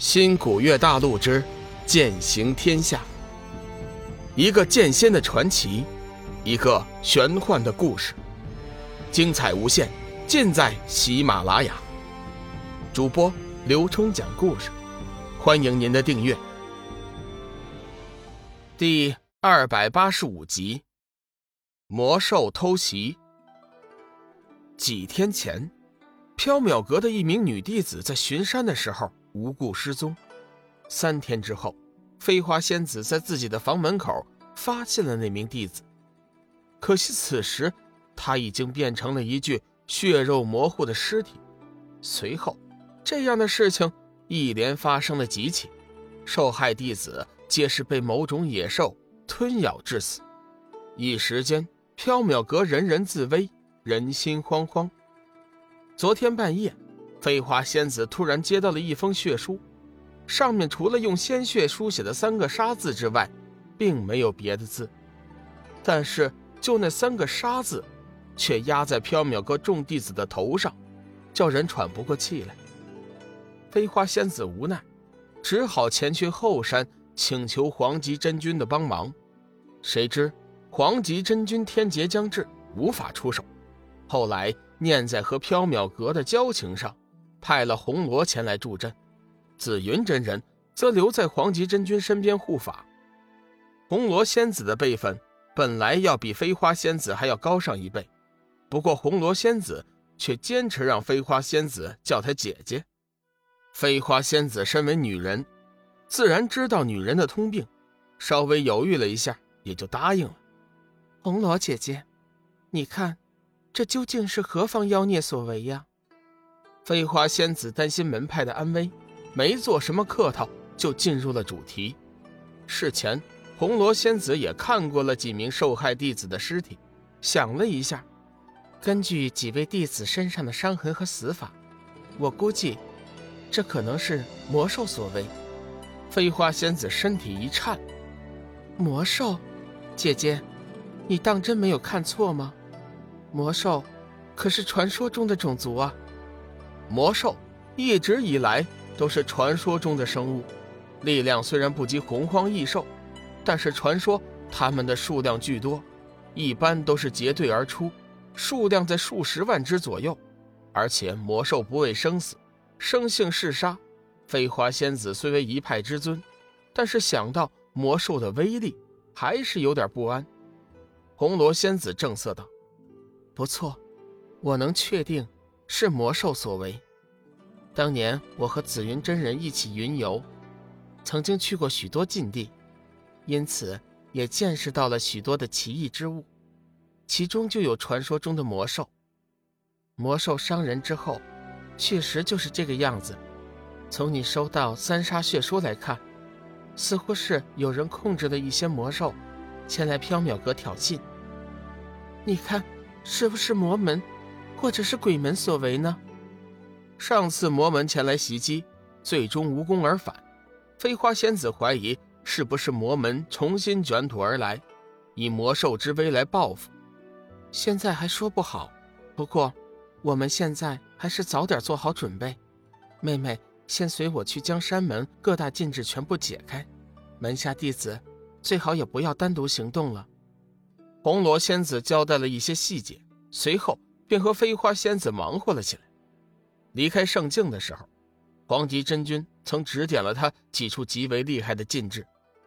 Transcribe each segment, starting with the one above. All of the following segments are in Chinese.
新古月大陆之剑行天下，一个剑仙的传奇，一个玄幻的故事，精彩无限，尽在喜马拉雅。主播刘冲讲故事，欢迎您的订阅。第二百八十五集，魔兽偷袭。几天前，缥缈阁的一名女弟子在巡山的时候。无故失踪，三天之后，飞花仙子在自己的房门口发现了那名弟子。可惜此时他已经变成了一具血肉模糊的尸体。随后，这样的事情一连发生了几起，受害弟子皆是被某种野兽吞咬致死。一时间，缥缈阁人人自危，人心惶惶。昨天半夜。飞花仙子突然接到了一封血书，上面除了用鲜血书写的三个“杀”字之外，并没有别的字。但是，就那三个“杀”字，却压在缥缈阁众弟子的头上，叫人喘不过气来。飞花仙子无奈，只好前去后山请求黄极真君的帮忙。谁知黄极真君天劫将至，无法出手。后来念在和缥缈阁的交情上。派了红罗前来助阵，紫云真人则留在黄极真君身边护法。红罗仙子的辈分本来要比飞花仙子还要高上一倍，不过红罗仙子却坚持让飞花仙子叫她姐姐。飞花仙子身为女人，自然知道女人的通病，稍微犹豫了一下，也就答应了。红罗姐姐，你看，这究竟是何方妖孽所为呀？飞花仙子担心门派的安危，没做什么客套，就进入了主题。事前，红罗仙子也看过了几名受害弟子的尸体，想了一下，根据几位弟子身上的伤痕和死法，我估计，这可能是魔兽所为。飞花仙子身体一颤：“魔兽，姐姐，你当真没有看错吗？魔兽，可是传说中的种族啊！”魔兽一直以来都是传说中的生物，力量虽然不及洪荒异兽，但是传说它们的数量巨多，一般都是结队而出，数量在数十万只左右。而且魔兽不畏生死，生性嗜杀。飞花仙子虽为一派之尊，但是想到魔兽的威力，还是有点不安。红罗仙子正色道：“不错，我能确定。”是魔兽所为。当年我和紫云真人一起云游，曾经去过许多禁地，因此也见识到了许多的奇异之物，其中就有传说中的魔兽。魔兽伤人之后，确实就是这个样子。从你收到三杀血书来看，似乎是有人控制了一些魔兽，前来缥缈阁挑衅。你看，是不是魔门？或者是鬼门所为呢？上次魔门前来袭击，最终无功而返。飞花仙子怀疑是不是魔门重新卷土而来，以魔兽之威来报复。现在还说不好。不过，我们现在还是早点做好准备。妹妹，先随我去将山门各大禁制全部解开。门下弟子最好也不要单独行动了。红罗仙子交代了一些细节，随后。便和飞花仙子忙活了起来。离开圣境的时候，黄极真君曾指点了他几处极为厉害的禁制，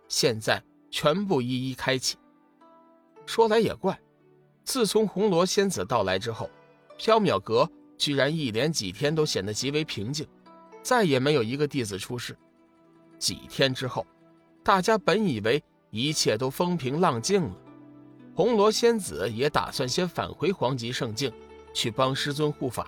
现在全部一一开启。说来也怪，自从红罗仙子到来之后，缥缈阁居然一连几天都显得极为平静，再也没有一个弟子出事。几天之后，大家本以为一切都风平浪静了，红罗仙子也打算先返回黄极圣境。去帮师尊护法，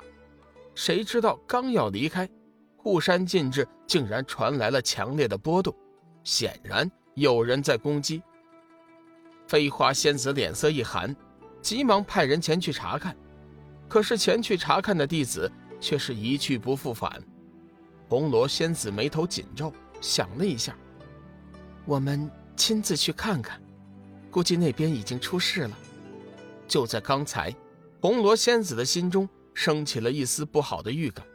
谁知道刚要离开，护山禁制竟然传来了强烈的波动，显然有人在攻击。飞花仙子脸色一寒，急忙派人前去查看，可是前去查看的弟子却是一去不复返。红罗仙子眉头紧皱，想了一下，我们亲自去看看，估计那边已经出事了。就在刚才。红罗仙子的心中升起了一丝不好的预感。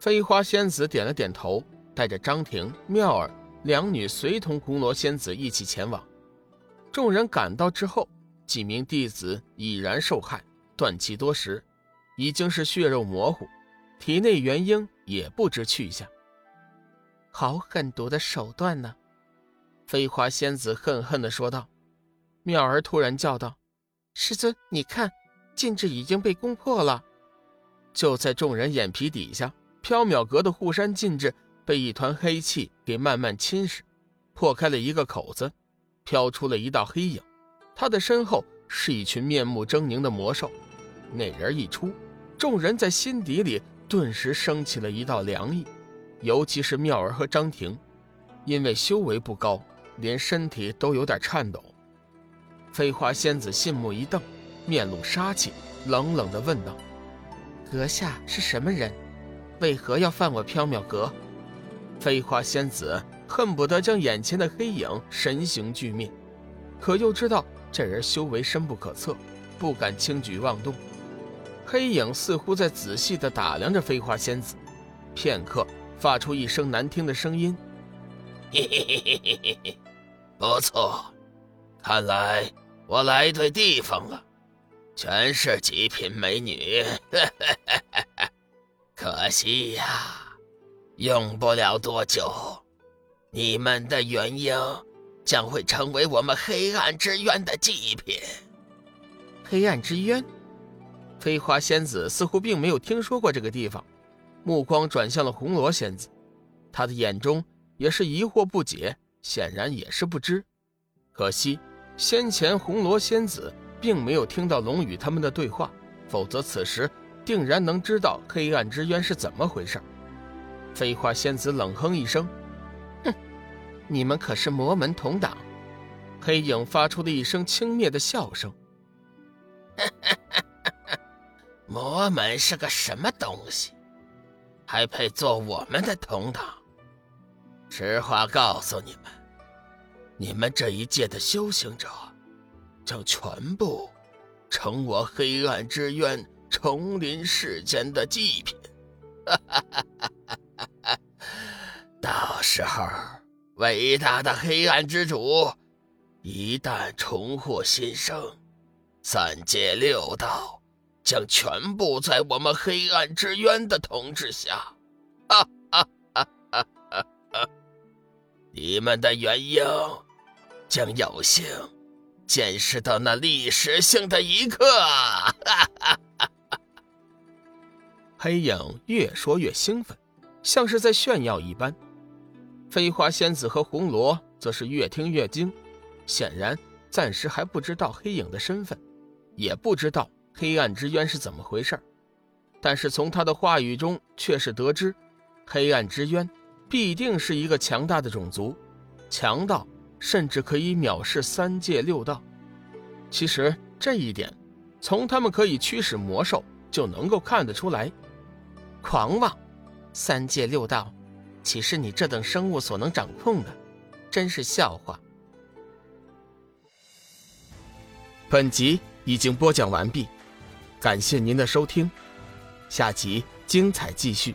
飞花仙子点了点头，带着张婷、妙儿两女随同红罗仙子一起前往。众人赶到之后，几名弟子已然受害，断气多时，已经是血肉模糊，体内元婴也不知去向。好狠毒的手段呢！飞花仙子恨恨地说道。妙儿突然叫道：“师尊，你看，禁制已经被攻破了。”就在众人眼皮底下，缥缈阁的护山禁制被一团黑气给慢慢侵蚀，破开了一个口子，飘出了一道黑影。他的身后是一群面目狰狞的魔兽。那人一出，众人在心底里顿时升起了一道凉意，尤其是妙儿和张婷，因为修为不高，连身体都有点颤抖。飞花仙子信目一瞪，面露杀气，冷冷地问道：“阁下是什么人？为何要犯我缥缈阁？”飞花仙子恨不得将眼前的黑影神形俱灭，可又知道这人修为深不可测，不敢轻举妄动。黑影似乎在仔细地打量着飞花仙子，片刻，发出一声难听的声音：“嘿嘿嘿嘿嘿嘿，不错，看来……”我来对地方了，全是极品美女，可惜呀，用不了多久，你们的元婴将会成为我们黑暗之渊的祭品。黑暗之渊，飞花仙子似乎并没有听说过这个地方，目光转向了红罗仙子，她的眼中也是疑惑不解，显然也是不知，可惜。先前红罗仙子并没有听到龙宇他们的对话，否则此时定然能知道黑暗之渊是怎么回事。飞花仙子冷哼一声：“哼，你们可是魔门同党？”黑影发出了一声轻蔑的笑声：“魔门是个什么东西，还配做我们的同党？实话告诉你们。”你们这一届的修行者，将全部成我黑暗之渊重临世间的祭品。到时候，伟大的黑暗之主一旦重获新生，三界六道将全部在我们黑暗之渊的统治下。你们的元婴。将有幸见识到那历史性的一刻。黑影越说越兴奋，像是在炫耀一般。飞花仙子和红罗则是越听越惊，显然暂时还不知道黑影的身份，也不知道黑暗之渊是怎么回事但是从他的话语中却是得知，黑暗之渊必定是一个强大的种族，强到。甚至可以藐视三界六道。其实这一点，从他们可以驱使魔兽就能够看得出来。狂妄，三界六道，岂是你这等生物所能掌控的？真是笑话。本集已经播讲完毕，感谢您的收听，下集精彩继续。